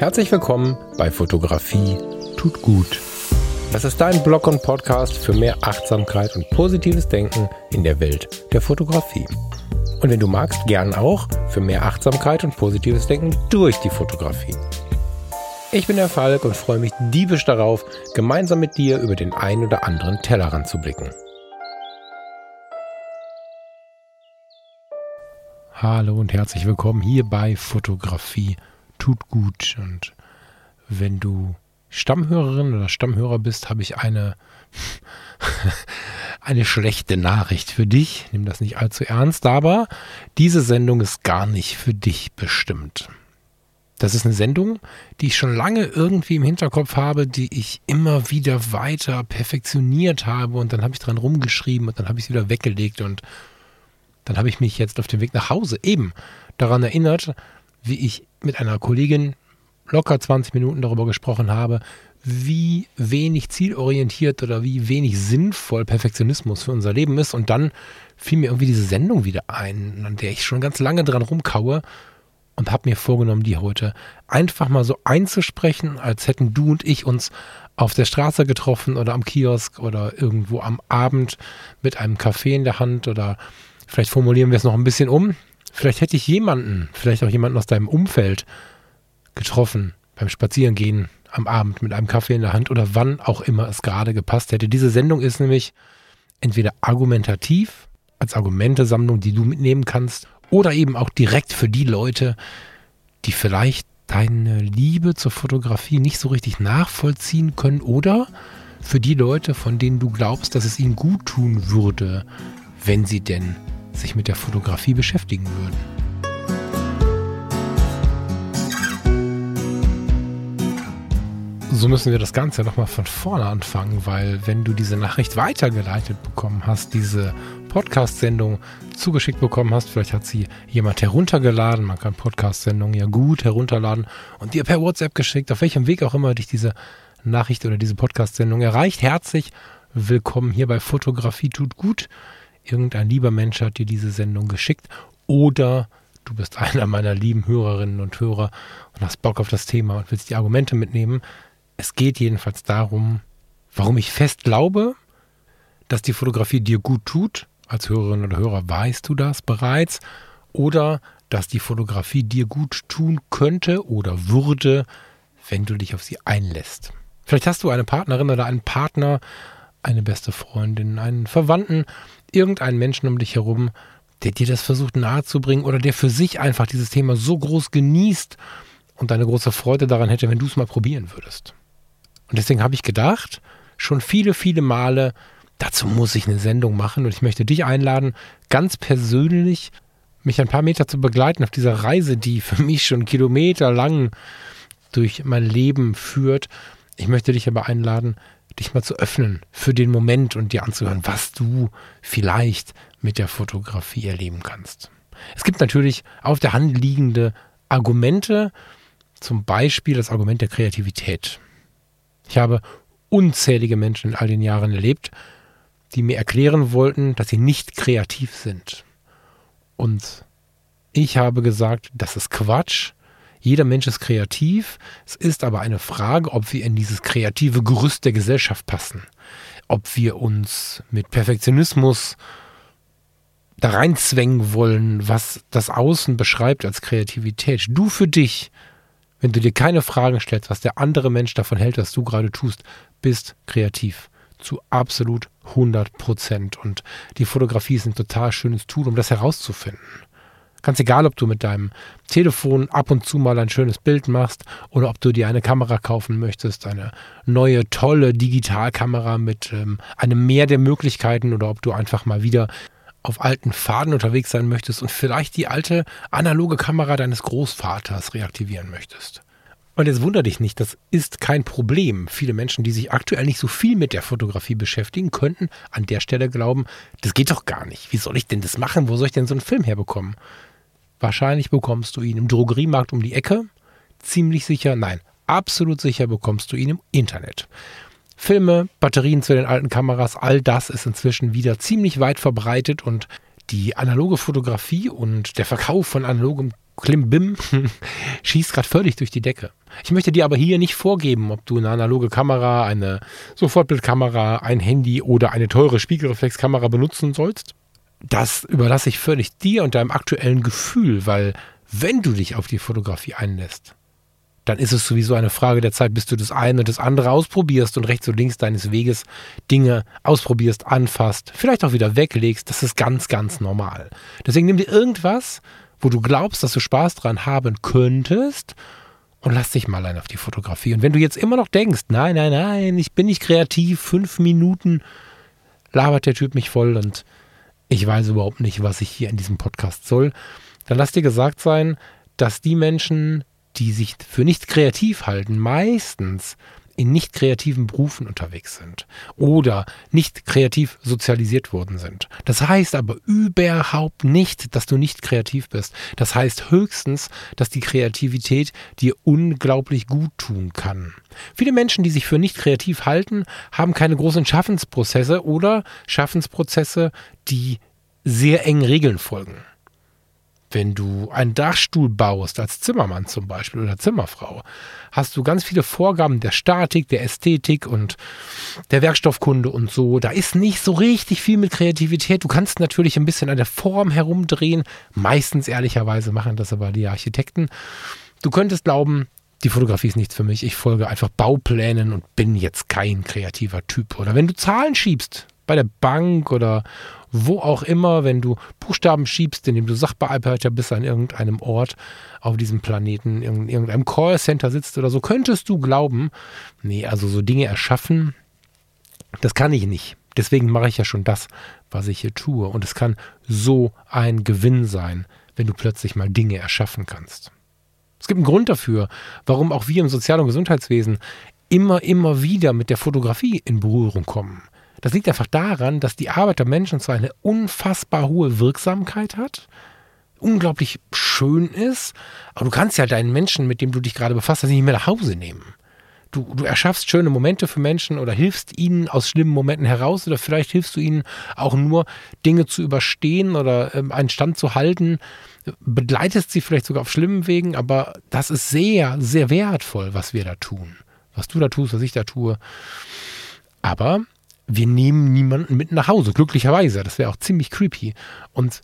Herzlich willkommen bei Fotografie tut gut. Das ist dein Blog und Podcast für mehr Achtsamkeit und positives Denken in der Welt der Fotografie. Und wenn du magst, gern auch für mehr Achtsamkeit und positives Denken durch die Fotografie. Ich bin der Falk und freue mich diebisch darauf, gemeinsam mit dir über den ein oder anderen Tellerrand zu blicken. Hallo und herzlich willkommen hier bei Fotografie tut gut. Und wenn du Stammhörerin oder Stammhörer bist, habe ich eine, eine schlechte Nachricht für dich. Nimm das nicht allzu ernst, aber diese Sendung ist gar nicht für dich bestimmt. Das ist eine Sendung, die ich schon lange irgendwie im Hinterkopf habe, die ich immer wieder weiter perfektioniert habe und dann habe ich dran rumgeschrieben und dann habe ich sie wieder weggelegt und dann habe ich mich jetzt auf dem Weg nach Hause eben daran erinnert, wie ich mit einer Kollegin locker 20 Minuten darüber gesprochen habe, wie wenig zielorientiert oder wie wenig sinnvoll Perfektionismus für unser Leben ist. Und dann fiel mir irgendwie diese Sendung wieder ein, an der ich schon ganz lange dran rumkaue und habe mir vorgenommen, die heute einfach mal so einzusprechen, als hätten du und ich uns auf der Straße getroffen oder am Kiosk oder irgendwo am Abend mit einem Kaffee in der Hand oder Vielleicht formulieren wir es noch ein bisschen um. Vielleicht hätte ich jemanden, vielleicht auch jemanden aus deinem Umfeld getroffen beim Spazierengehen am Abend mit einem Kaffee in der Hand oder wann auch immer es gerade gepasst hätte. Diese Sendung ist nämlich entweder argumentativ als Argumentesammlung, die du mitnehmen kannst, oder eben auch direkt für die Leute, die vielleicht deine Liebe zur Fotografie nicht so richtig nachvollziehen können oder für die Leute, von denen du glaubst, dass es ihnen gut tun würde, wenn sie denn sich mit der Fotografie beschäftigen würden. So müssen wir das Ganze nochmal von vorne anfangen, weil wenn du diese Nachricht weitergeleitet bekommen hast, diese Podcast-Sendung zugeschickt bekommen hast, vielleicht hat sie jemand heruntergeladen, man kann Podcast-Sendungen ja gut herunterladen und dir per WhatsApp geschickt, auf welchem Weg auch immer dich diese Nachricht oder diese Podcast-Sendung erreicht. Herzlich willkommen hier bei Fotografie tut gut irgendein lieber Mensch hat dir diese Sendung geschickt oder du bist einer meiner lieben Hörerinnen und Hörer und hast Bock auf das Thema und willst die Argumente mitnehmen. Es geht jedenfalls darum, warum ich fest glaube, dass die Fotografie dir gut tut. Als Hörerin oder Hörer weißt du das bereits. Oder dass die Fotografie dir gut tun könnte oder würde, wenn du dich auf sie einlässt. Vielleicht hast du eine Partnerin oder einen Partner, eine beste Freundin, einen Verwandten, irgendeinen Menschen um dich herum, der dir das versucht nahezubringen oder der für sich einfach dieses Thema so groß genießt und eine große Freude daran hätte, wenn du es mal probieren würdest. Und deswegen habe ich gedacht, schon viele, viele Male, dazu muss ich eine Sendung machen und ich möchte dich einladen, ganz persönlich mich ein paar Meter zu begleiten auf dieser Reise, die für mich schon kilometerlang durch mein Leben führt. Ich möchte dich aber einladen, dich mal zu öffnen für den Moment und dir anzuhören, was du vielleicht mit der Fotografie erleben kannst. Es gibt natürlich auf der Hand liegende Argumente, zum Beispiel das Argument der Kreativität. Ich habe unzählige Menschen in all den Jahren erlebt, die mir erklären wollten, dass sie nicht kreativ sind. Und ich habe gesagt, das ist Quatsch. Jeder Mensch ist kreativ. Es ist aber eine Frage, ob wir in dieses kreative Gerüst der Gesellschaft passen. Ob wir uns mit Perfektionismus da reinzwängen wollen, was das Außen beschreibt als Kreativität. Du für dich, wenn du dir keine Fragen stellst, was der andere Mensch davon hält, was du gerade tust, bist kreativ. Zu absolut 100 Prozent. Und die Fotografie ist ein total schönes Tool, um das herauszufinden. Ganz egal, ob du mit deinem Telefon ab und zu mal ein schönes Bild machst oder ob du dir eine Kamera kaufen möchtest, eine neue, tolle Digitalkamera mit ähm, einem Meer der Möglichkeiten oder ob du einfach mal wieder auf alten Faden unterwegs sein möchtest und vielleicht die alte analoge Kamera deines Großvaters reaktivieren möchtest. Und jetzt wundere dich nicht, das ist kein Problem. Viele Menschen, die sich aktuell nicht so viel mit der Fotografie beschäftigen, könnten an der Stelle glauben, das geht doch gar nicht. Wie soll ich denn das machen? Wo soll ich denn so einen Film herbekommen? Wahrscheinlich bekommst du ihn im Drogeriemarkt um die Ecke. Ziemlich sicher, nein, absolut sicher bekommst du ihn im Internet. Filme, Batterien zu den alten Kameras, all das ist inzwischen wieder ziemlich weit verbreitet und die analoge Fotografie und der Verkauf von analogem Klimbim schießt gerade völlig durch die Decke. Ich möchte dir aber hier nicht vorgeben, ob du eine analoge Kamera, eine Sofortbildkamera, ein Handy oder eine teure Spiegelreflexkamera benutzen sollst. Das überlasse ich völlig dir und deinem aktuellen Gefühl, weil wenn du dich auf die Fotografie einlässt, dann ist es sowieso eine Frage der Zeit, bis du das eine und das andere ausprobierst und rechts und links deines Weges Dinge ausprobierst, anfasst, vielleicht auch wieder weglegst. Das ist ganz, ganz normal. Deswegen nimm dir irgendwas, wo du glaubst, dass du Spaß dran haben könntest und lass dich mal ein auf die Fotografie. Und wenn du jetzt immer noch denkst, nein, nein, nein, ich bin nicht kreativ, fünf Minuten labert der Typ mich voll und ich weiß überhaupt nicht, was ich hier in diesem Podcast soll, dann lass dir gesagt sein, dass die Menschen, die sich für nicht kreativ halten, meistens in nicht kreativen Berufen unterwegs sind oder nicht kreativ sozialisiert worden sind. Das heißt aber überhaupt nicht, dass du nicht kreativ bist. Das heißt höchstens, dass die Kreativität dir unglaublich gut tun kann. Viele Menschen, die sich für nicht kreativ halten, haben keine großen Schaffensprozesse oder Schaffensprozesse, die sehr engen Regeln folgen. Wenn du einen Dachstuhl baust, als Zimmermann zum Beispiel oder Zimmerfrau, hast du ganz viele Vorgaben der Statik, der Ästhetik und der Werkstoffkunde und so. Da ist nicht so richtig viel mit Kreativität. Du kannst natürlich ein bisschen an der Form herumdrehen. Meistens ehrlicherweise machen das aber die Architekten. Du könntest glauben, die Fotografie ist nichts für mich. Ich folge einfach Bauplänen und bin jetzt kein kreativer Typ. Oder wenn du Zahlen schiebst, bei der Bank oder wo auch immer, wenn du Buchstaben schiebst, indem du Sachbearbeiter bist an irgendeinem Ort auf diesem Planeten, in irgendeinem Callcenter sitzt oder so, könntest du glauben, nee, also so Dinge erschaffen, das kann ich nicht. Deswegen mache ich ja schon das, was ich hier tue. Und es kann so ein Gewinn sein, wenn du plötzlich mal Dinge erschaffen kannst. Es gibt einen Grund dafür, warum auch wir im Sozial- und Gesundheitswesen immer, immer wieder mit der Fotografie in Berührung kommen. Das liegt einfach daran, dass die Arbeit der Menschen zwar eine unfassbar hohe Wirksamkeit hat, unglaublich schön ist, aber du kannst ja deinen Menschen, mit dem du dich gerade befasst, nicht mehr nach Hause nehmen. Du, du erschaffst schöne Momente für Menschen oder hilfst ihnen aus schlimmen Momenten heraus oder vielleicht hilfst du ihnen auch nur Dinge zu überstehen oder ähm, einen Stand zu halten, begleitest sie vielleicht sogar auf schlimmen Wegen, aber das ist sehr, sehr wertvoll, was wir da tun. Was du da tust, was ich da tue. Aber wir nehmen niemanden mit nach Hause, glücklicherweise. Das wäre auch ziemlich creepy. Und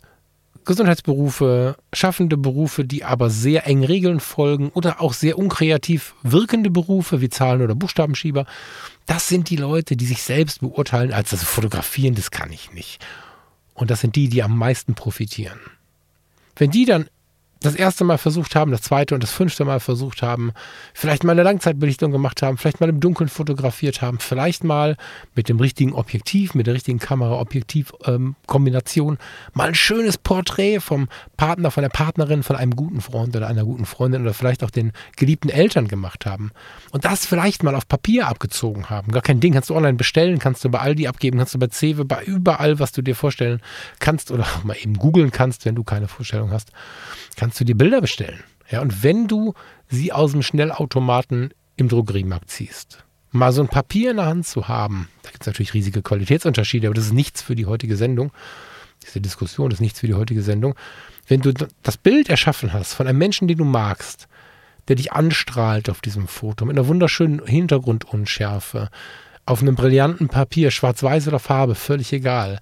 Gesundheitsberufe, schaffende Berufe, die aber sehr eng Regeln folgen oder auch sehr unkreativ wirkende Berufe wie Zahlen- oder Buchstabenschieber, das sind die Leute, die sich selbst beurteilen als das Fotografieren, das kann ich nicht. Und das sind die, die am meisten profitieren. Wenn die dann das erste Mal versucht haben, das zweite und das fünfte Mal versucht haben, vielleicht mal eine Langzeitbelichtung gemacht haben, vielleicht mal im Dunkeln fotografiert haben, vielleicht mal mit dem richtigen Objektiv, mit der richtigen Kamera-Objektiv-Kombination ähm, mal ein schönes Porträt vom Partner, von der Partnerin, von einem guten Freund oder einer guten Freundin oder vielleicht auch den geliebten Eltern gemacht haben und das vielleicht mal auf Papier abgezogen haben. Gar kein Ding, kannst du online bestellen, kannst du bei Aldi abgeben, kannst du bei Cewe, bei überall, was du dir vorstellen kannst oder auch mal eben googeln kannst, wenn du keine Vorstellung hast kannst du dir Bilder bestellen. Ja, und wenn du sie aus dem Schnellautomaten im Drogeriemarkt ziehst, mal so ein Papier in der Hand zu haben, da gibt es natürlich riesige Qualitätsunterschiede, aber das ist nichts für die heutige Sendung. Diese Diskussion ist nichts für die heutige Sendung. Wenn du das Bild erschaffen hast von einem Menschen, den du magst, der dich anstrahlt auf diesem Foto, mit einer wunderschönen Hintergrundunschärfe, auf einem brillanten Papier, schwarz-weiß oder Farbe, völlig egal,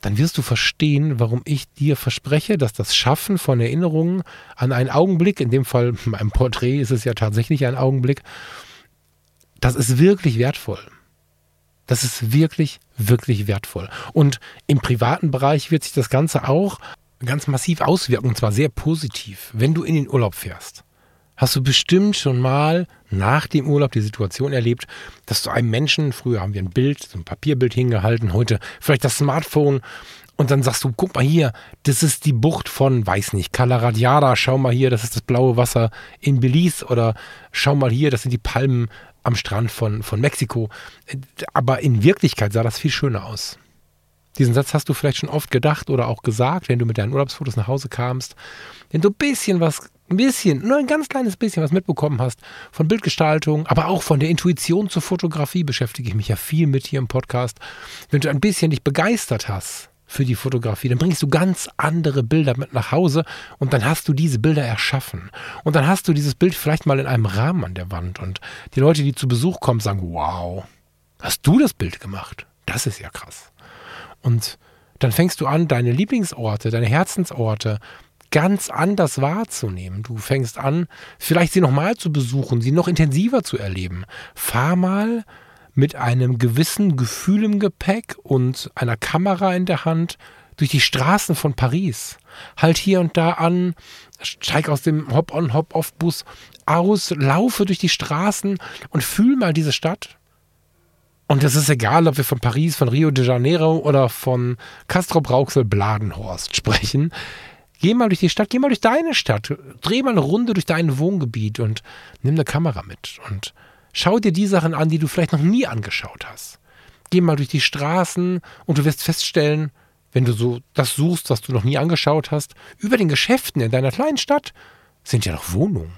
dann wirst du verstehen, warum ich dir verspreche, dass das Schaffen von Erinnerungen an einen Augenblick, in dem Fall beim Porträt ist es ja tatsächlich ein Augenblick, das ist wirklich wertvoll. Das ist wirklich, wirklich wertvoll. Und im privaten Bereich wird sich das Ganze auch ganz massiv auswirken, und zwar sehr positiv, wenn du in den Urlaub fährst hast du bestimmt schon mal nach dem Urlaub die Situation erlebt, dass du einem Menschen, früher haben wir ein Bild, so ein Papierbild hingehalten, heute vielleicht das Smartphone und dann sagst du, guck mal hier, das ist die Bucht von, weiß nicht, Calaradiada, schau mal hier, das ist das blaue Wasser in Belize oder schau mal hier, das sind die Palmen am Strand von, von Mexiko. Aber in Wirklichkeit sah das viel schöner aus. Diesen Satz hast du vielleicht schon oft gedacht oder auch gesagt, wenn du mit deinen Urlaubsfotos nach Hause kamst. Wenn du ein bisschen was ein bisschen, nur ein ganz kleines bisschen was mitbekommen hast von Bildgestaltung, aber auch von der Intuition zur Fotografie beschäftige ich mich ja viel mit hier im Podcast. Wenn du ein bisschen dich begeistert hast für die Fotografie. Dann bringst du ganz andere Bilder mit nach Hause und dann hast du diese Bilder erschaffen. Und dann hast du dieses Bild vielleicht mal in einem Rahmen an der Wand und die Leute, die zu Besuch kommen, sagen, wow, hast du das Bild gemacht? Das ist ja krass. Und dann fängst du an, deine Lieblingsorte, deine Herzensorte ganz anders wahrzunehmen. Du fängst an, vielleicht sie nochmal zu besuchen, sie noch intensiver zu erleben. Fahr mal mit einem gewissen Gefühl im Gepäck und einer Kamera in der Hand durch die Straßen von Paris. Halt hier und da an, steig aus dem Hop-on, Hop-off-Bus aus, laufe durch die Straßen und fühl mal diese Stadt. Und es ist egal, ob wir von Paris, von Rio de Janeiro oder von Castro Brauxel Bladenhorst sprechen. Geh mal durch die Stadt, geh mal durch deine Stadt, dreh mal eine Runde durch dein Wohngebiet und nimm eine Kamera mit und Schau dir die Sachen an, die du vielleicht noch nie angeschaut hast. Geh mal durch die Straßen und du wirst feststellen, wenn du so das suchst, was du noch nie angeschaut hast, über den Geschäften in deiner kleinen Stadt sind ja noch Wohnungen.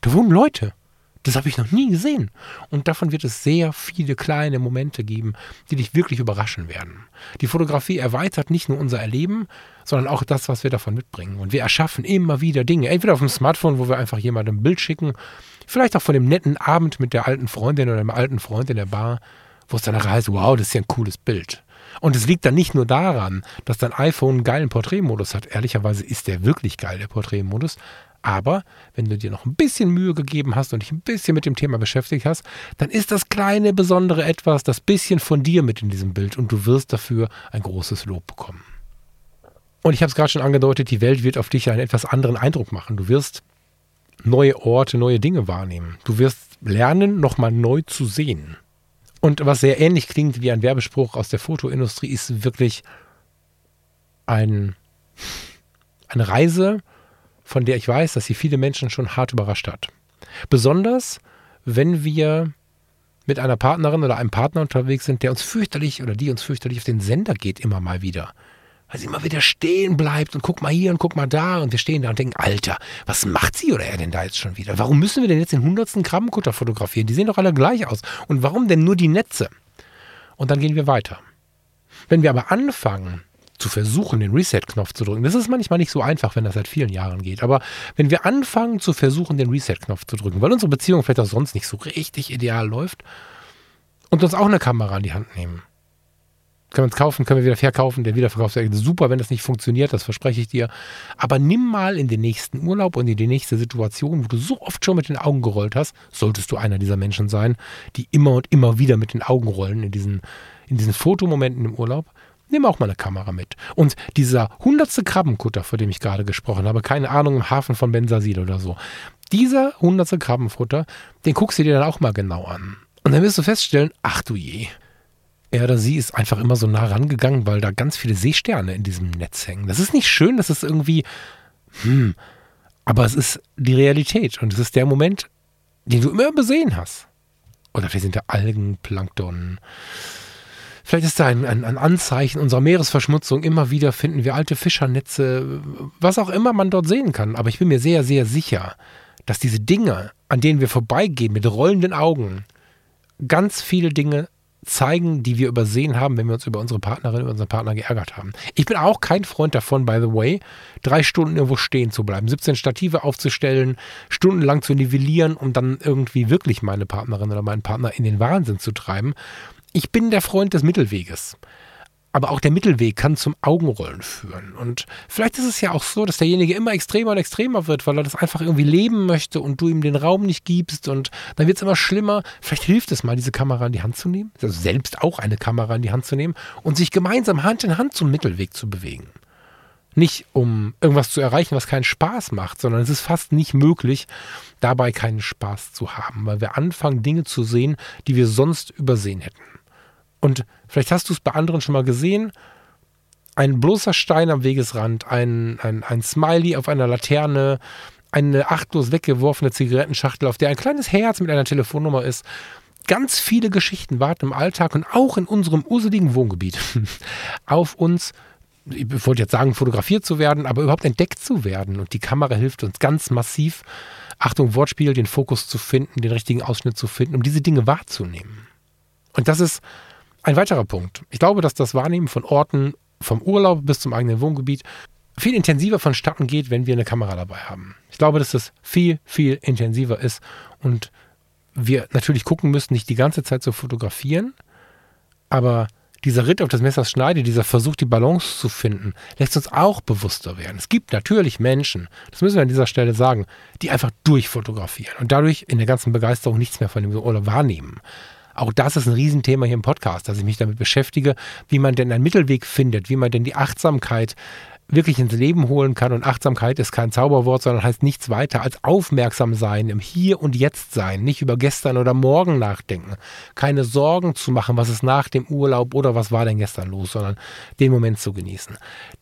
Da wohnen Leute. Das habe ich noch nie gesehen. Und davon wird es sehr viele kleine Momente geben, die dich wirklich überraschen werden. Die Fotografie erweitert nicht nur unser Erleben, sondern auch das, was wir davon mitbringen. Und wir erschaffen immer wieder Dinge. Entweder auf dem Smartphone, wo wir einfach jemandem ein Bild schicken Vielleicht auch von dem netten Abend mit der alten Freundin oder dem alten Freund in der Bar, wo es dann nachher heißt, wow, das ist ja ein cooles Bild. Und es liegt dann nicht nur daran, dass dein iPhone einen geilen Porträtmodus hat. Ehrlicherweise ist der wirklich geil, der Porträtmodus. Aber wenn du dir noch ein bisschen Mühe gegeben hast und dich ein bisschen mit dem Thema beschäftigt hast, dann ist das kleine besondere etwas, das bisschen von dir mit in diesem Bild und du wirst dafür ein großes Lob bekommen. Und ich habe es gerade schon angedeutet, die Welt wird auf dich einen etwas anderen Eindruck machen. Du wirst neue Orte, neue Dinge wahrnehmen. Du wirst lernen, nochmal neu zu sehen. Und was sehr ähnlich klingt wie ein Werbespruch aus der Fotoindustrie, ist wirklich ein, eine Reise, von der ich weiß, dass sie viele Menschen schon hart überrascht hat. Besonders, wenn wir mit einer Partnerin oder einem Partner unterwegs sind, der uns fürchterlich oder die uns fürchterlich auf den Sender geht, immer mal wieder weil sie immer wieder stehen bleibt und guck mal hier und guck mal da und wir stehen da und denken, Alter, was macht sie oder er denn da jetzt schon wieder? Warum müssen wir denn jetzt den hundertsten Krabbenkutter fotografieren? Die sehen doch alle gleich aus. Und warum denn nur die Netze? Und dann gehen wir weiter. Wenn wir aber anfangen, zu versuchen, den Reset-Knopf zu drücken. Das ist manchmal nicht so einfach, wenn das seit vielen Jahren geht. Aber wenn wir anfangen zu versuchen, den Reset-Knopf zu drücken, weil unsere Beziehung vielleicht auch sonst nicht so richtig ideal läuft und uns auch eine Kamera in die Hand nehmen können wir es kaufen, können wir wieder verkaufen. Der Wiederverkaufswert ist super, wenn das nicht funktioniert, das verspreche ich dir. Aber nimm mal in den nächsten Urlaub und in die nächste Situation, wo du so oft schon mit den Augen gerollt hast, solltest du einer dieser Menschen sein, die immer und immer wieder mit den Augen rollen in diesen, in diesen Fotomomenten im Urlaub. Nimm auch mal eine Kamera mit. Und dieser hundertste Krabbenkutter, von dem ich gerade gesprochen habe, keine Ahnung, im Hafen von Bensasil oder so. Dieser hundertste Krabbenfutter, den guckst du dir dann auch mal genau an. Und dann wirst du feststellen, ach du je, er oder sie ist einfach immer so nah rangegangen, weil da ganz viele Seesterne in diesem Netz hängen. Das ist nicht schön, das ist irgendwie, hm, aber es ist die Realität und es ist der Moment, den du immer übersehen hast. Oder vielleicht sind da Algen, Plankton. Vielleicht ist da ein, ein, ein, Anzeichen unserer Meeresverschmutzung. Immer wieder finden wir alte Fischernetze, was auch immer man dort sehen kann. Aber ich bin mir sehr, sehr sicher, dass diese Dinge, an denen wir vorbeigehen mit rollenden Augen, ganz viele Dinge zeigen, die wir übersehen haben, wenn wir uns über unsere Partnerin, über unseren Partner geärgert haben. Ich bin auch kein Freund davon, by the way, drei Stunden irgendwo stehen zu bleiben, 17 Stative aufzustellen, stundenlang zu nivellieren, um dann irgendwie wirklich meine Partnerin oder meinen Partner in den Wahnsinn zu treiben. Ich bin der Freund des Mittelweges. Aber auch der Mittelweg kann zum Augenrollen führen. Und vielleicht ist es ja auch so, dass derjenige immer extremer und extremer wird, weil er das einfach irgendwie leben möchte und du ihm den Raum nicht gibst und dann wird es immer schlimmer. Vielleicht hilft es mal, diese Kamera in die Hand zu nehmen, also selbst auch eine Kamera in die Hand zu nehmen und sich gemeinsam Hand in Hand zum Mittelweg zu bewegen. Nicht um irgendwas zu erreichen, was keinen Spaß macht, sondern es ist fast nicht möglich, dabei keinen Spaß zu haben, weil wir anfangen, Dinge zu sehen, die wir sonst übersehen hätten. Und vielleicht hast du es bei anderen schon mal gesehen. Ein bloßer Stein am Wegesrand, ein, ein, ein Smiley auf einer Laterne, eine achtlos weggeworfene Zigarettenschachtel, auf der ein kleines Herz mit einer Telefonnummer ist. Ganz viele Geschichten warten im Alltag und auch in unserem useligen Wohngebiet auf uns, ich wollte jetzt sagen, fotografiert zu werden, aber überhaupt entdeckt zu werden. Und die Kamera hilft uns ganz massiv, Achtung, Wortspiel, den Fokus zu finden, den richtigen Ausschnitt zu finden, um diese Dinge wahrzunehmen. Und das ist ein weiterer Punkt. Ich glaube, dass das Wahrnehmen von Orten vom Urlaub bis zum eigenen Wohngebiet viel intensiver vonstatten geht, wenn wir eine Kamera dabei haben. Ich glaube, dass das viel, viel intensiver ist und wir natürlich gucken müssen, nicht die ganze Zeit zu fotografieren, aber dieser Ritt auf das Messers Schneide, dieser Versuch, die Balance zu finden, lässt uns auch bewusster werden. Es gibt natürlich Menschen, das müssen wir an dieser Stelle sagen, die einfach durchfotografieren und dadurch in der ganzen Begeisterung nichts mehr von dem Urlaub wahrnehmen. Auch das ist ein Riesenthema hier im Podcast, dass ich mich damit beschäftige, wie man denn einen Mittelweg findet, wie man denn die Achtsamkeit wirklich ins Leben holen kann. Und Achtsamkeit ist kein Zauberwort, sondern heißt nichts weiter als aufmerksam sein, im Hier und Jetzt sein, nicht über gestern oder morgen nachdenken, keine Sorgen zu machen, was ist nach dem Urlaub oder was war denn gestern los, sondern den Moment zu genießen.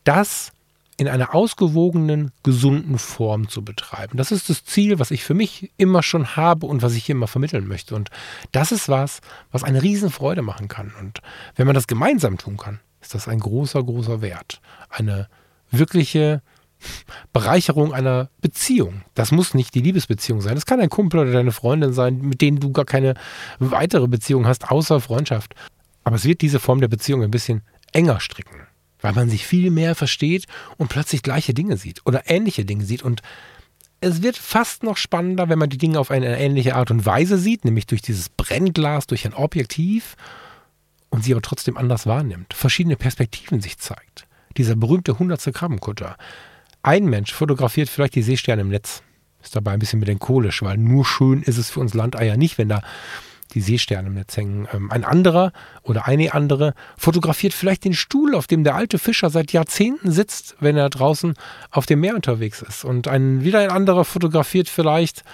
Das in einer ausgewogenen, gesunden Form zu betreiben. Das ist das Ziel, was ich für mich immer schon habe und was ich immer vermitteln möchte. Und das ist was, was eine Riesenfreude machen kann. Und wenn man das gemeinsam tun kann, ist das ein großer, großer Wert. Eine wirkliche Bereicherung einer Beziehung. Das muss nicht die Liebesbeziehung sein. Das kann ein Kumpel oder deine Freundin sein, mit denen du gar keine weitere Beziehung hast, außer Freundschaft. Aber es wird diese Form der Beziehung ein bisschen enger stricken, weil man sich viel mehr versteht und plötzlich gleiche Dinge sieht oder ähnliche Dinge sieht. Und es wird fast noch spannender, wenn man die Dinge auf eine ähnliche Art und Weise sieht, nämlich durch dieses Brennglas, durch ein Objektiv und sie aber trotzdem anders wahrnimmt, verschiedene Perspektiven sich zeigt dieser berühmte hundertste Krabbenkutter. Ein Mensch fotografiert vielleicht die Seesterne im Netz. Ist dabei ein bisschen melancholisch, weil nur schön ist es für uns Landeier nicht, wenn da die Seesterne im Netz hängen. Ein anderer oder eine andere fotografiert vielleicht den Stuhl, auf dem der alte Fischer seit Jahrzehnten sitzt, wenn er draußen auf dem Meer unterwegs ist. Und ein, wieder ein anderer fotografiert vielleicht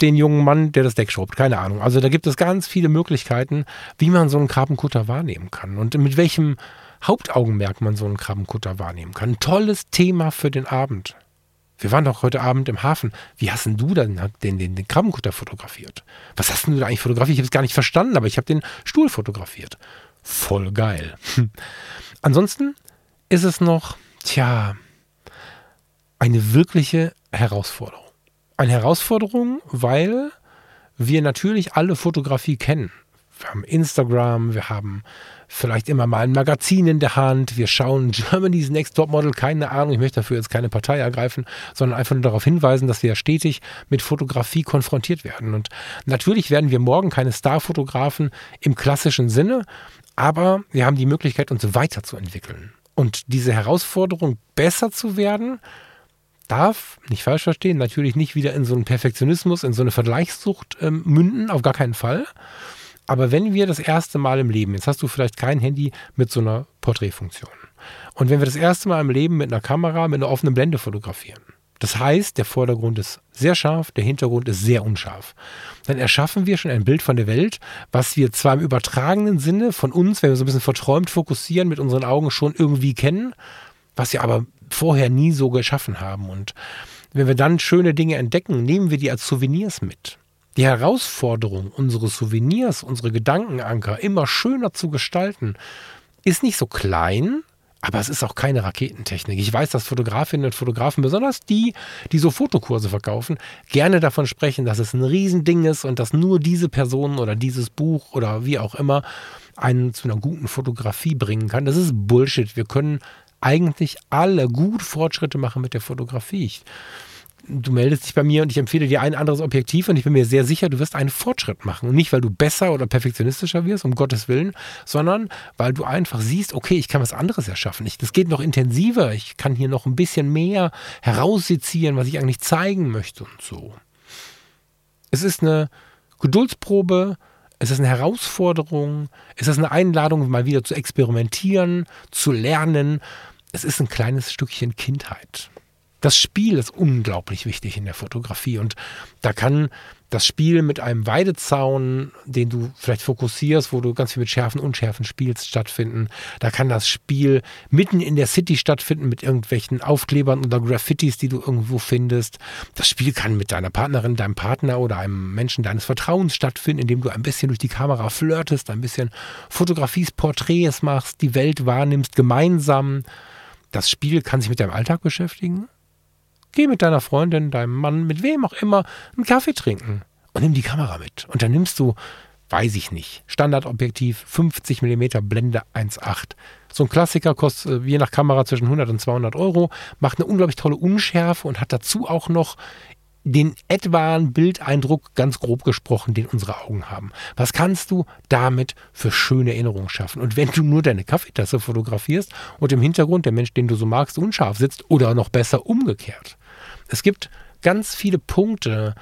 den jungen Mann, der das Deck schrubbt. Keine Ahnung. Also da gibt es ganz viele Möglichkeiten, wie man so einen Krabbenkutter wahrnehmen kann und mit welchem Hauptaugenmerk man so einen Krabbenkutter wahrnehmen kann. Ein tolles Thema für den Abend. Wir waren doch heute Abend im Hafen. Wie hast denn du dann den, den, den Krabbenkutter fotografiert? Was hast denn du da eigentlich fotografiert? Ich habe es gar nicht verstanden, aber ich habe den Stuhl fotografiert. Voll geil. Ansonsten ist es noch, tja, eine wirkliche Herausforderung. Eine Herausforderung, weil wir natürlich alle Fotografie kennen. Wir haben Instagram, wir haben vielleicht immer mal ein Magazin in der Hand. Wir schauen Germany's Next Top Model, keine Ahnung, ich möchte dafür jetzt keine Partei ergreifen, sondern einfach nur darauf hinweisen, dass wir stetig mit Fotografie konfrontiert werden. Und natürlich werden wir morgen keine Starfotografen im klassischen Sinne, aber wir haben die Möglichkeit, uns weiterzuentwickeln. Und diese Herausforderung, besser zu werden, darf, nicht falsch verstehen, natürlich nicht wieder in so einen Perfektionismus, in so eine Vergleichssucht ähm, münden, auf gar keinen Fall, aber wenn wir das erste Mal im Leben, jetzt hast du vielleicht kein Handy mit so einer Porträtfunktion. Und wenn wir das erste Mal im Leben mit einer Kamera, mit einer offenen Blende fotografieren, das heißt, der Vordergrund ist sehr scharf, der Hintergrund ist sehr unscharf. Dann erschaffen wir schon ein Bild von der Welt, was wir zwar im übertragenen Sinne von uns, wenn wir so ein bisschen verträumt fokussieren, mit unseren Augen schon irgendwie kennen, was wir aber vorher nie so geschaffen haben. Und wenn wir dann schöne Dinge entdecken, nehmen wir die als Souvenirs mit. Die Herausforderung, unsere Souvenirs, unsere Gedankenanker immer schöner zu gestalten, ist nicht so klein, aber es ist auch keine Raketentechnik. Ich weiß, dass Fotografinnen und Fotografen, besonders die, die so Fotokurse verkaufen, gerne davon sprechen, dass es ein Riesending ist und dass nur diese Person oder dieses Buch oder wie auch immer einen zu einer guten Fotografie bringen kann. Das ist Bullshit. Wir können eigentlich alle gut Fortschritte machen mit der Fotografie. Ich du meldest dich bei mir und ich empfehle dir ein anderes Objektiv und ich bin mir sehr sicher, du wirst einen Fortschritt machen. Und nicht, weil du besser oder perfektionistischer wirst, um Gottes Willen, sondern weil du einfach siehst, okay, ich kann was anderes erschaffen. Ich, das geht noch intensiver. Ich kann hier noch ein bisschen mehr heraussezieren, was ich eigentlich zeigen möchte und so. Es ist eine Geduldsprobe, es ist eine Herausforderung, es ist eine Einladung, mal wieder zu experimentieren, zu lernen. Es ist ein kleines Stückchen Kindheit. Das Spiel ist unglaublich wichtig in der Fotografie und da kann das Spiel mit einem Weidezaun, den du vielleicht fokussierst, wo du ganz viel mit Schärfen und Unschärfen spielst, stattfinden. Da kann das Spiel mitten in der City stattfinden mit irgendwelchen Aufklebern oder Graffitis, die du irgendwo findest. Das Spiel kann mit deiner Partnerin, deinem Partner oder einem Menschen deines Vertrauens stattfinden, indem du ein bisschen durch die Kamera flirtest, ein bisschen Fotografies, Porträts machst, die Welt wahrnimmst, gemeinsam. Das Spiel kann sich mit deinem Alltag beschäftigen. Geh mit deiner Freundin, deinem Mann, mit wem auch immer, einen Kaffee trinken und nimm die Kamera mit. Und dann nimmst du, weiß ich nicht, Standardobjektiv 50 mm Blende 1.8. So ein Klassiker kostet äh, je nach Kamera zwischen 100 und 200 Euro, macht eine unglaublich tolle Unschärfe und hat dazu auch noch den etwaen Bildeindruck, ganz grob gesprochen, den unsere Augen haben. Was kannst du damit für schöne Erinnerungen schaffen? Und wenn du nur deine Kaffeetasse fotografierst und im Hintergrund der Mensch, den du so magst, unscharf sitzt oder noch besser umgekehrt. Es gibt ganz viele Punkte,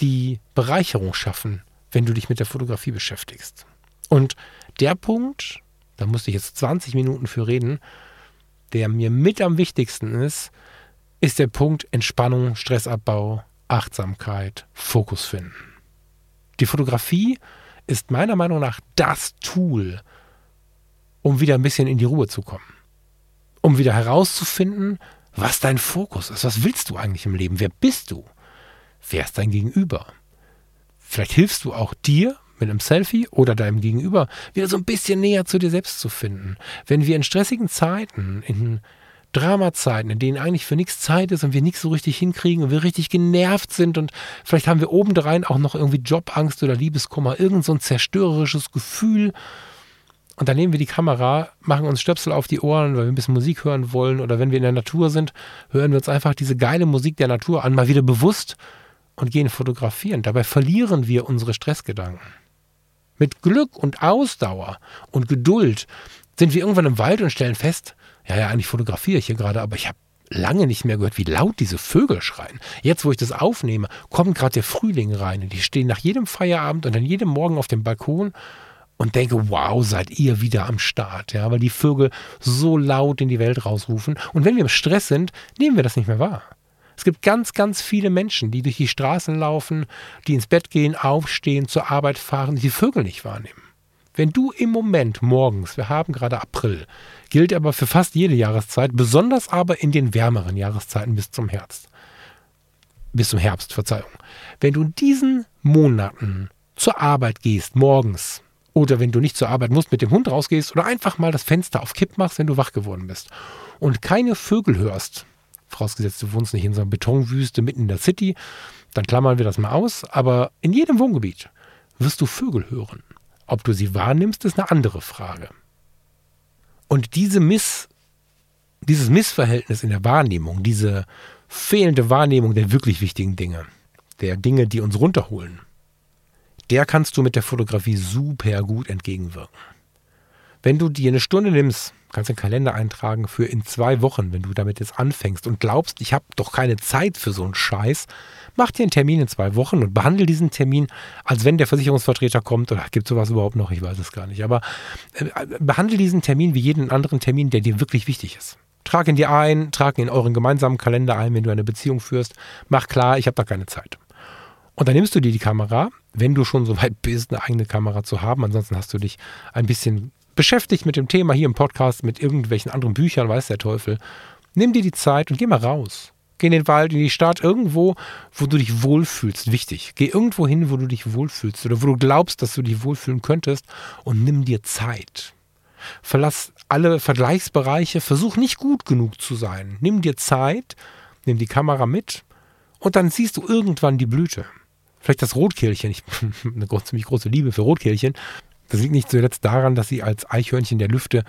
die Bereicherung schaffen, wenn du dich mit der Fotografie beschäftigst. Und der Punkt, da musste ich jetzt 20 Minuten für reden, der mir mit am wichtigsten ist, ist der Punkt Entspannung, Stressabbau, Achtsamkeit, Fokus finden. Die Fotografie ist meiner Meinung nach das Tool, um wieder ein bisschen in die Ruhe zu kommen. Um wieder herauszufinden, was dein Fokus ist. Was willst du eigentlich im Leben? Wer bist du? Wer ist dein Gegenüber? Vielleicht hilfst du auch dir mit einem Selfie oder deinem Gegenüber wieder so ein bisschen näher zu dir selbst zu finden. Wenn wir in stressigen Zeiten, in Dramazeiten, in denen eigentlich für nichts Zeit ist und wir nichts so richtig hinkriegen und wir richtig genervt sind und vielleicht haben wir obendrein auch noch irgendwie Jobangst oder Liebeskummer, irgend so ein zerstörerisches Gefühl. Und dann nehmen wir die Kamera, machen uns Stöpsel auf die Ohren, weil wir ein bisschen Musik hören wollen oder wenn wir in der Natur sind, hören wir uns einfach diese geile Musik der Natur an, mal wieder bewusst und gehen fotografieren. Dabei verlieren wir unsere Stressgedanken. Mit Glück und Ausdauer und Geduld sind wir irgendwann im Wald und stellen fest, ja, ja, eigentlich fotografiere ich hier gerade, aber ich habe lange nicht mehr gehört, wie laut diese Vögel schreien. Jetzt, wo ich das aufnehme, kommt gerade der Frühling rein und die stehen nach jedem Feierabend und dann jedem Morgen auf dem Balkon und denke, wow, seid ihr wieder am Start, ja, weil die Vögel so laut in die Welt rausrufen. Und wenn wir im Stress sind, nehmen wir das nicht mehr wahr. Es gibt ganz, ganz viele Menschen, die durch die Straßen laufen, die ins Bett gehen, aufstehen, zur Arbeit fahren, die die Vögel nicht wahrnehmen. Wenn du im Moment morgens, wir haben gerade April, gilt aber für fast jede Jahreszeit, besonders aber in den wärmeren Jahreszeiten bis zum Herbst. Bis zum Herbst, Verzeihung. Wenn du in diesen Monaten zur Arbeit gehst, morgens, oder wenn du nicht zur Arbeit musst, mit dem Hund rausgehst oder einfach mal das Fenster auf Kipp machst, wenn du wach geworden bist und keine Vögel hörst, vorausgesetzt du wohnst nicht in so einer Betonwüste mitten in der City, dann klammern wir das mal aus, aber in jedem Wohngebiet wirst du Vögel hören. Ob du sie wahrnimmst, ist eine andere Frage. Und diese Miss, dieses Missverhältnis in der Wahrnehmung, diese fehlende Wahrnehmung der wirklich wichtigen Dinge, der Dinge, die uns runterholen, der kannst du mit der Fotografie super gut entgegenwirken. Wenn du dir eine Stunde nimmst, kannst du einen Kalender eintragen für in zwei Wochen, wenn du damit jetzt anfängst und glaubst, ich habe doch keine Zeit für so einen Scheiß, mach dir einen Termin in zwei Wochen und behandle diesen Termin, als wenn der Versicherungsvertreter kommt. Oder gibt es sowas überhaupt noch? Ich weiß es gar nicht. Aber äh, behandle diesen Termin wie jeden anderen Termin, der dir wirklich wichtig ist. Trag ihn dir ein, trag ihn in euren gemeinsamen Kalender ein, wenn du eine Beziehung führst. Mach klar, ich habe da keine Zeit. Und dann nimmst du dir die Kamera, wenn du schon so weit bist, eine eigene Kamera zu haben. Ansonsten hast du dich ein bisschen beschäftigt mit dem Thema hier im Podcast, mit irgendwelchen anderen Büchern, weiß der Teufel. Nimm dir die Zeit und geh mal raus. Geh in den Wald, in die Stadt, irgendwo, wo du dich wohlfühlst. Wichtig. Geh irgendwo hin, wo du dich wohlfühlst oder wo du glaubst, dass du dich wohlfühlen könntest und nimm dir Zeit. Verlass alle Vergleichsbereiche, versuch nicht gut genug zu sein. Nimm dir Zeit, nimm die Kamera mit und dann siehst du irgendwann die Blüte. Vielleicht das Rotkehlchen, ich eine ziemlich große Liebe für Rotkehlchen. Das liegt nicht zuletzt daran, dass sie als Eichhörnchen der Lüfte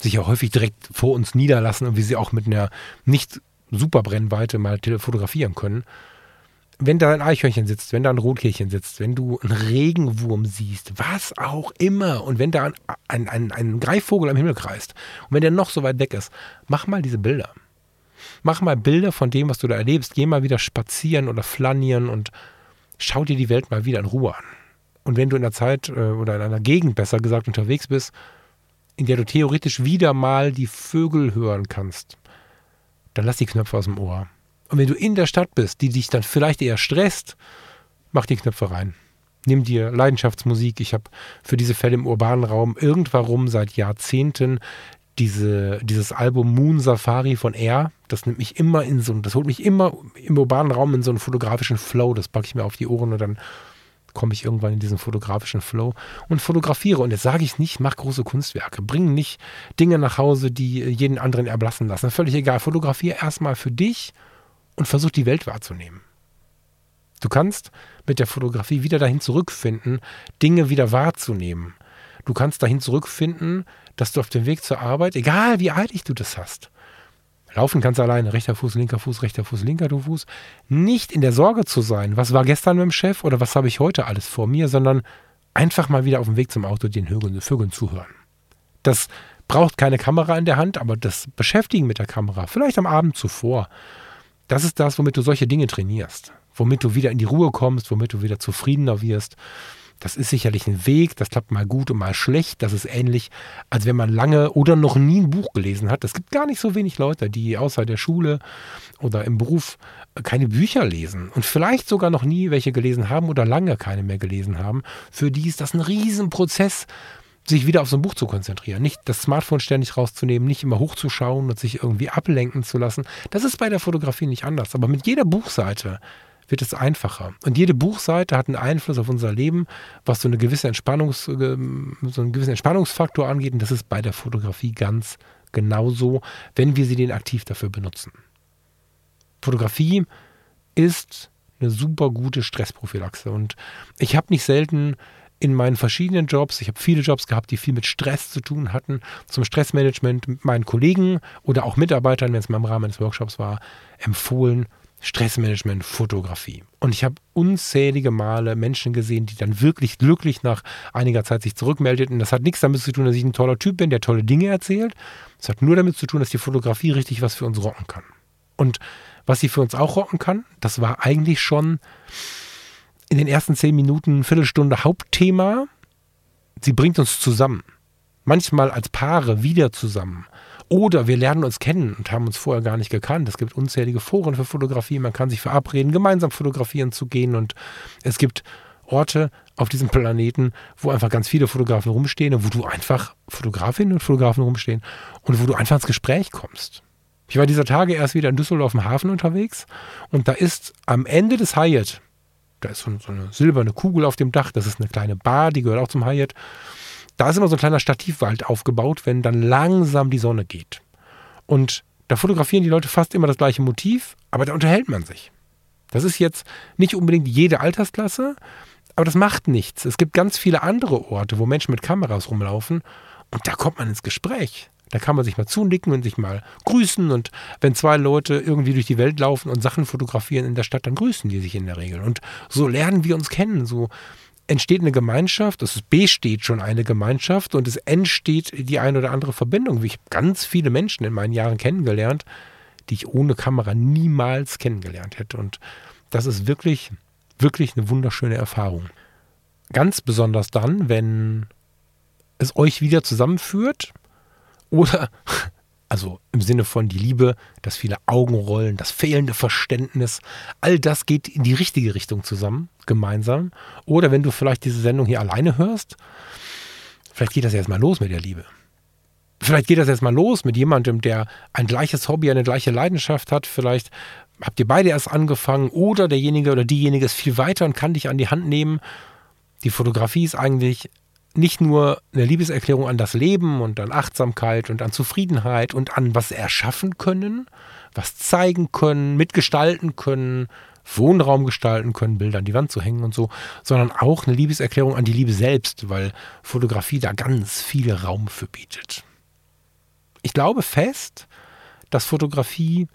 sich ja häufig direkt vor uns niederlassen und wir sie auch mit einer nicht super Brennweite mal fotografieren können. Wenn da ein Eichhörnchen sitzt, wenn da ein Rotkehlchen sitzt, wenn du einen Regenwurm siehst, was auch immer, und wenn da ein, ein, ein, ein Greifvogel am Himmel kreist und wenn der noch so weit weg ist, mach mal diese Bilder. Mach mal Bilder von dem, was du da erlebst. Geh mal wieder spazieren oder flanieren und schau dir die Welt mal wieder in Ruhe an. Und wenn du in einer Zeit äh, oder in einer Gegend, besser gesagt, unterwegs bist, in der du theoretisch wieder mal die Vögel hören kannst, dann lass die Knöpfe aus dem Ohr. Und wenn du in der Stadt bist, die dich dann vielleicht eher stresst, mach die Knöpfe rein. Nimm dir Leidenschaftsmusik. Ich habe für diese Fälle im urbanen Raum irgendwann seit Jahrzehnten diese, dieses Album Moon Safari von Air, das nimmt mich immer in so, das holt mich immer im urbanen Raum in so einen fotografischen Flow. Das packe ich mir auf die Ohren und dann komme ich irgendwann in diesen fotografischen Flow und fotografiere. Und jetzt sage ich nicht, mach große Kunstwerke, bring nicht Dinge nach Hause, die jeden anderen erblassen lassen. Völlig egal. Fotografiere erstmal für dich und versuch die Welt wahrzunehmen. Du kannst mit der Fotografie wieder dahin zurückfinden, Dinge wieder wahrzunehmen. Du kannst dahin zurückfinden, dass du auf dem Weg zur Arbeit, egal wie eilig du das hast, laufen kannst alleine, rechter Fuß, linker Fuß, rechter Fuß, linker Fuß, nicht in der Sorge zu sein, was war gestern mit dem Chef oder was habe ich heute alles vor mir, sondern einfach mal wieder auf dem Weg zum Auto den Vögeln zuhören. Das braucht keine Kamera in der Hand, aber das Beschäftigen mit der Kamera, vielleicht am Abend zuvor, das ist das, womit du solche Dinge trainierst, womit du wieder in die Ruhe kommst, womit du wieder zufriedener wirst. Das ist sicherlich ein Weg, das klappt mal gut und mal schlecht. Das ist ähnlich, als wenn man lange oder noch nie ein Buch gelesen hat. Es gibt gar nicht so wenig Leute, die außer der Schule oder im Beruf keine Bücher lesen und vielleicht sogar noch nie welche gelesen haben oder lange keine mehr gelesen haben. Für die ist das ein Riesenprozess, sich wieder auf so ein Buch zu konzentrieren. Nicht das Smartphone ständig rauszunehmen, nicht immer hochzuschauen und sich irgendwie ablenken zu lassen. Das ist bei der Fotografie nicht anders. Aber mit jeder Buchseite wird es einfacher. Und jede Buchseite hat einen Einfluss auf unser Leben, was so, eine gewisse Entspannungs, ähm, so einen gewissen Entspannungsfaktor angeht. Und das ist bei der Fotografie ganz genauso, wenn wir sie den aktiv dafür benutzen. Fotografie ist eine super gute Stressprophylaxe. Und ich habe nicht selten in meinen verschiedenen Jobs, ich habe viele Jobs gehabt, die viel mit Stress zu tun hatten, zum Stressmanagement mit meinen Kollegen oder auch Mitarbeitern, wenn es mal im Rahmen eines Workshops war, empfohlen, Stressmanagement, Fotografie. Und ich habe unzählige Male Menschen gesehen, die dann wirklich glücklich nach einiger Zeit sich zurückmeldeten. Das hat nichts damit zu tun, dass ich ein toller Typ bin, der tolle Dinge erzählt. Es hat nur damit zu tun, dass die Fotografie richtig was für uns rocken kann. Und was sie für uns auch rocken kann, das war eigentlich schon in den ersten zehn Minuten, Viertelstunde Hauptthema. Sie bringt uns zusammen. Manchmal als Paare wieder zusammen. Oder wir lernen uns kennen und haben uns vorher gar nicht gekannt. Es gibt unzählige Foren für Fotografie. Man kann sich verabreden, gemeinsam fotografieren zu gehen. Und es gibt Orte auf diesem Planeten, wo einfach ganz viele Fotografen rumstehen und wo du einfach Fotografinnen und Fotografen rumstehen und wo du einfach ins Gespräch kommst. Ich war dieser Tage erst wieder in Düsseldorf im Hafen unterwegs und da ist am Ende des Hyatt, da ist so eine silberne Kugel auf dem Dach, das ist eine kleine Bar, die gehört auch zum Hyatt. Da ist immer so ein kleiner Stativwald aufgebaut, wenn dann langsam die Sonne geht. Und da fotografieren die Leute fast immer das gleiche Motiv, aber da unterhält man sich. Das ist jetzt nicht unbedingt jede Altersklasse, aber das macht nichts. Es gibt ganz viele andere Orte, wo Menschen mit Kameras rumlaufen und da kommt man ins Gespräch. Da kann man sich mal zunicken und sich mal grüßen. Und wenn zwei Leute irgendwie durch die Welt laufen und Sachen fotografieren in der Stadt, dann grüßen die sich in der Regel. Und so lernen wir uns kennen. So entsteht eine Gemeinschaft, es besteht schon eine Gemeinschaft und es entsteht die eine oder andere Verbindung. Ich habe ganz viele Menschen in meinen Jahren kennengelernt, die ich ohne Kamera niemals kennengelernt hätte. Und das ist wirklich, wirklich eine wunderschöne Erfahrung. Ganz besonders dann, wenn es euch wieder zusammenführt oder also im Sinne von die Liebe, das viele Augenrollen, das fehlende Verständnis, all das geht in die richtige Richtung zusammen, gemeinsam. Oder wenn du vielleicht diese Sendung hier alleine hörst, vielleicht geht das jetzt mal los mit der Liebe. Vielleicht geht das jetzt mal los mit jemandem, der ein gleiches Hobby, eine gleiche Leidenschaft hat. Vielleicht habt ihr beide erst angefangen oder derjenige oder diejenige ist viel weiter und kann dich an die Hand nehmen. Die Fotografie ist eigentlich nicht nur eine Liebeserklärung an das Leben und an Achtsamkeit und an Zufriedenheit und an was erschaffen können, was zeigen können, mitgestalten können, Wohnraum gestalten können, Bilder an die Wand zu hängen und so, sondern auch eine Liebeserklärung an die Liebe selbst, weil Fotografie da ganz viel Raum für bietet. Ich glaube fest, dass Fotografie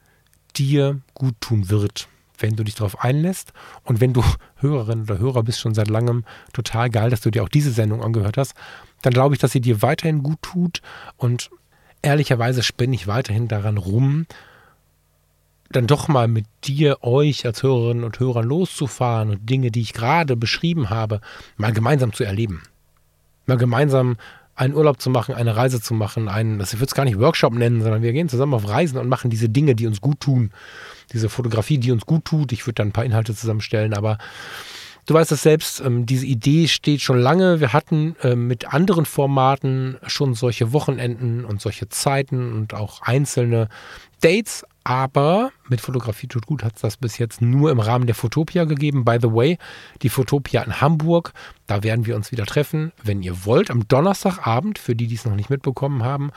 dir gut tun wird wenn du dich darauf einlässt. Und wenn du Hörerin oder Hörer bist schon seit langem, total geil, dass du dir auch diese Sendung angehört hast, dann glaube ich, dass sie dir weiterhin gut tut. Und ehrlicherweise spinne ich weiterhin daran rum, dann doch mal mit dir, euch als Hörerinnen und Hörern loszufahren und Dinge, die ich gerade beschrieben habe, mal gemeinsam zu erleben. Mal gemeinsam einen Urlaub zu machen, eine Reise zu machen, einen, das wird es gar nicht Workshop nennen, sondern wir gehen zusammen auf Reisen und machen diese Dinge, die uns gut tun diese Fotografie, die uns gut tut. Ich würde dann ein paar Inhalte zusammenstellen, aber du weißt es selbst, ähm, diese Idee steht schon lange. Wir hatten ähm, mit anderen Formaten schon solche Wochenenden und solche Zeiten und auch einzelne Dates, aber mit Fotografie tut gut hat es das bis jetzt nur im Rahmen der Fotopia gegeben. By the way, die Fotopia in Hamburg, da werden wir uns wieder treffen, wenn ihr wollt, am Donnerstagabend, für die, die es noch nicht mitbekommen haben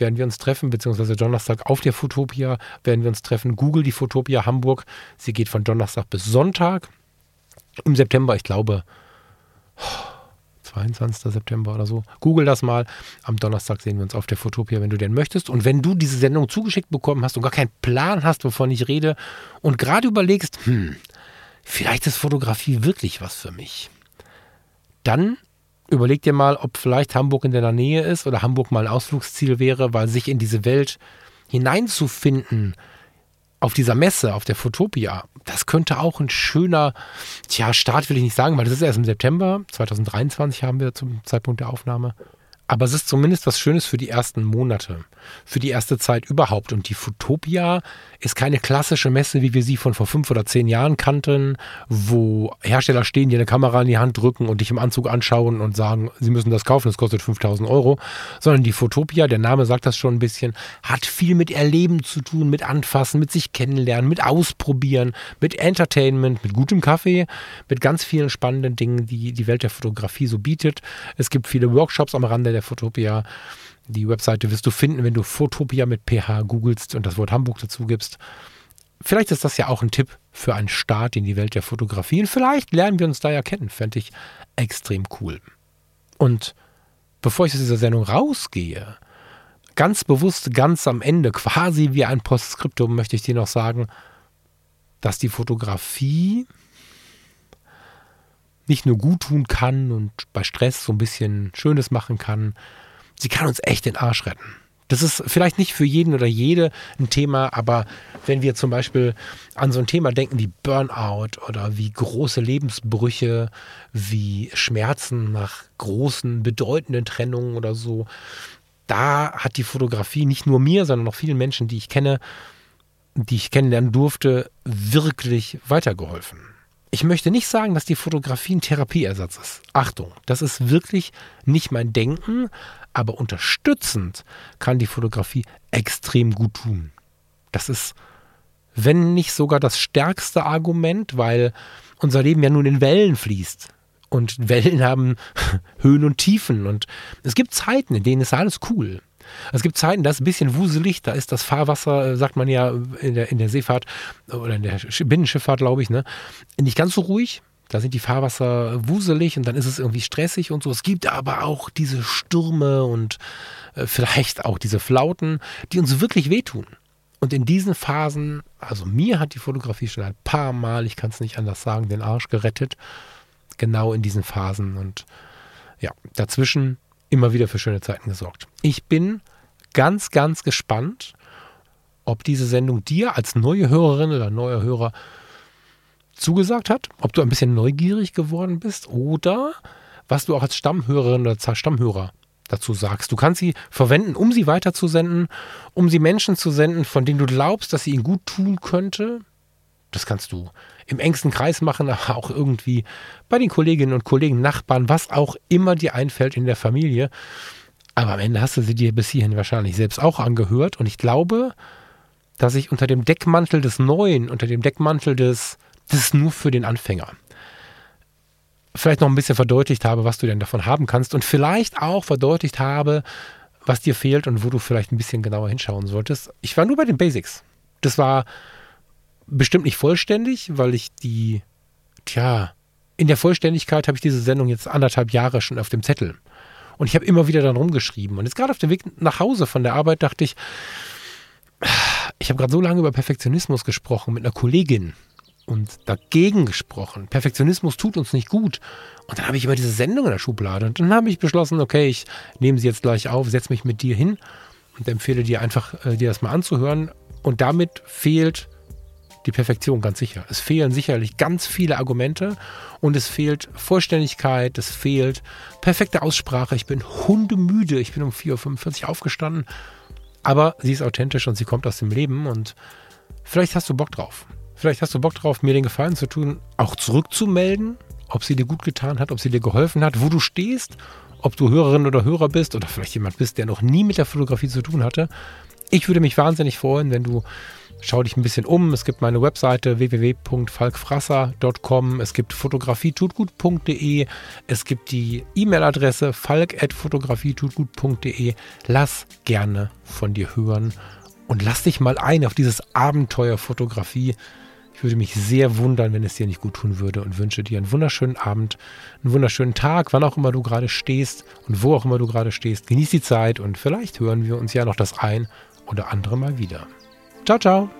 werden wir uns treffen, beziehungsweise Donnerstag auf der Fotopia werden wir uns treffen. Google die Fotopia Hamburg. Sie geht von Donnerstag bis Sonntag. Im September, ich glaube, 22. September oder so. Google das mal. Am Donnerstag sehen wir uns auf der Fotopia, wenn du denn möchtest. Und wenn du diese Sendung zugeschickt bekommen hast und gar keinen Plan hast, wovon ich rede und gerade überlegst, hm, vielleicht ist Fotografie wirklich was für mich, dann überleg dir mal, ob vielleicht Hamburg in deiner Nähe ist oder Hamburg mal ein Ausflugsziel wäre, weil sich in diese Welt hineinzufinden, auf dieser Messe, auf der Fotopia, das könnte auch ein schöner, tja, Start will ich nicht sagen, weil das ist erst im September 2023 haben wir zum Zeitpunkt der Aufnahme. Aber es ist zumindest was Schönes für die ersten Monate, für die erste Zeit überhaupt. Und die Futopia ist keine klassische Messe, wie wir sie von vor fünf oder zehn Jahren kannten, wo Hersteller stehen, dir eine Kamera in die Hand drücken und dich im Anzug anschauen und sagen, sie müssen das kaufen, das kostet 5000 Euro. Sondern die Futopia, der Name sagt das schon ein bisschen, hat viel mit Erleben zu tun, mit Anfassen, mit sich kennenlernen, mit Ausprobieren, mit Entertainment, mit gutem Kaffee, mit ganz vielen spannenden Dingen, die die Welt der Fotografie so bietet. Es gibt viele Workshops am Rande der der Fotopia. Die Webseite wirst du finden, wenn du Fotopia mit PH googelst und das Wort Hamburg dazu gibst. Vielleicht ist das ja auch ein Tipp für einen Start in die Welt der Fotografie. Und vielleicht lernen wir uns da ja kennen. Fände ich extrem cool. Und bevor ich aus dieser Sendung rausgehe, ganz bewusst, ganz am Ende, quasi wie ein Postskriptum, möchte ich dir noch sagen, dass die Fotografie nicht nur gut tun kann und bei Stress so ein bisschen Schönes machen kann, sie kann uns echt den Arsch retten. Das ist vielleicht nicht für jeden oder jede ein Thema, aber wenn wir zum Beispiel an so ein Thema denken wie Burnout oder wie große Lebensbrüche, wie Schmerzen nach großen, bedeutenden Trennungen oder so, da hat die Fotografie nicht nur mir, sondern auch vielen Menschen, die ich kenne, die ich kennenlernen durfte, wirklich weitergeholfen. Ich möchte nicht sagen, dass die Fotografie ein Therapieersatz ist. Achtung, das ist wirklich nicht mein Denken, aber unterstützend kann die Fotografie extrem gut tun. Das ist, wenn nicht sogar das stärkste Argument, weil unser Leben ja nun in Wellen fließt. Und Wellen haben Höhen und Tiefen. Und es gibt Zeiten, in denen ist alles cool. Es gibt Zeiten, da ist ein bisschen wuselig, da ist das Fahrwasser, äh, sagt man ja in der, in der Seefahrt oder in der Binnenschifffahrt, glaube ich, ne, nicht ganz so ruhig. Da sind die Fahrwasser wuselig und dann ist es irgendwie stressig und so. Es gibt aber auch diese Stürme und äh, vielleicht auch diese Flauten, die uns wirklich wehtun. Und in diesen Phasen, also mir hat die Fotografie schon ein paar Mal, ich kann es nicht anders sagen, den Arsch gerettet. Genau in diesen Phasen. Und ja, dazwischen immer wieder für schöne Zeiten gesorgt. Ich bin ganz, ganz gespannt, ob diese Sendung dir als neue Hörerin oder neuer Hörer zugesagt hat, ob du ein bisschen neugierig geworden bist oder was du auch als Stammhörerin oder Stammhörer dazu sagst. Du kannst sie verwenden, um sie weiterzusenden, um sie Menschen zu senden, von denen du glaubst, dass sie ihnen gut tun könnte. Das kannst du im engsten Kreis machen, aber auch irgendwie bei den Kolleginnen und Kollegen, Nachbarn, was auch immer dir einfällt in der Familie. Aber am Ende hast du sie dir bis hierhin wahrscheinlich selbst auch angehört. Und ich glaube, dass ich unter dem Deckmantel des Neuen, unter dem Deckmantel des, das ist nur für den Anfänger, vielleicht noch ein bisschen verdeutlicht habe, was du denn davon haben kannst. Und vielleicht auch verdeutlicht habe, was dir fehlt und wo du vielleicht ein bisschen genauer hinschauen solltest. Ich war nur bei den Basics. Das war bestimmt nicht vollständig, weil ich die, tja, in der Vollständigkeit habe ich diese Sendung jetzt anderthalb Jahre schon auf dem Zettel. Und ich habe immer wieder dann rumgeschrieben. Und jetzt gerade auf dem Weg nach Hause von der Arbeit dachte ich, ich habe gerade so lange über Perfektionismus gesprochen mit einer Kollegin und dagegen gesprochen. Perfektionismus tut uns nicht gut. Und dann habe ich immer diese Sendung in der Schublade. Und dann habe ich beschlossen, okay, ich nehme sie jetzt gleich auf, setze mich mit dir hin und empfehle dir einfach, äh, dir das mal anzuhören. Und damit fehlt die Perfektion ganz sicher. Es fehlen sicherlich ganz viele Argumente und es fehlt Vollständigkeit, es fehlt perfekte Aussprache. Ich bin hundemüde, ich bin um 4.45 Uhr aufgestanden, aber sie ist authentisch und sie kommt aus dem Leben und vielleicht hast du Bock drauf. Vielleicht hast du Bock drauf, mir den Gefallen zu tun, auch zurückzumelden, ob sie dir gut getan hat, ob sie dir geholfen hat, wo du stehst, ob du Hörerin oder Hörer bist oder vielleicht jemand bist, der noch nie mit der Fotografie zu tun hatte. Ich würde mich wahnsinnig freuen, wenn du Schau dich ein bisschen um. Es gibt meine Webseite www.falkfrasser.com. Es gibt fotografietutgut.de. Es gibt die E-Mail-Adresse falk.fotografietutgut.de. Lass gerne von dir hören und lass dich mal ein auf dieses Abenteuer Fotografie. Ich würde mich sehr wundern, wenn es dir nicht gut tun würde und wünsche dir einen wunderschönen Abend, einen wunderschönen Tag, wann auch immer du gerade stehst und wo auch immer du gerade stehst. Genieß die Zeit und vielleicht hören wir uns ja noch das ein oder andere Mal wieder. Ciao, ciao.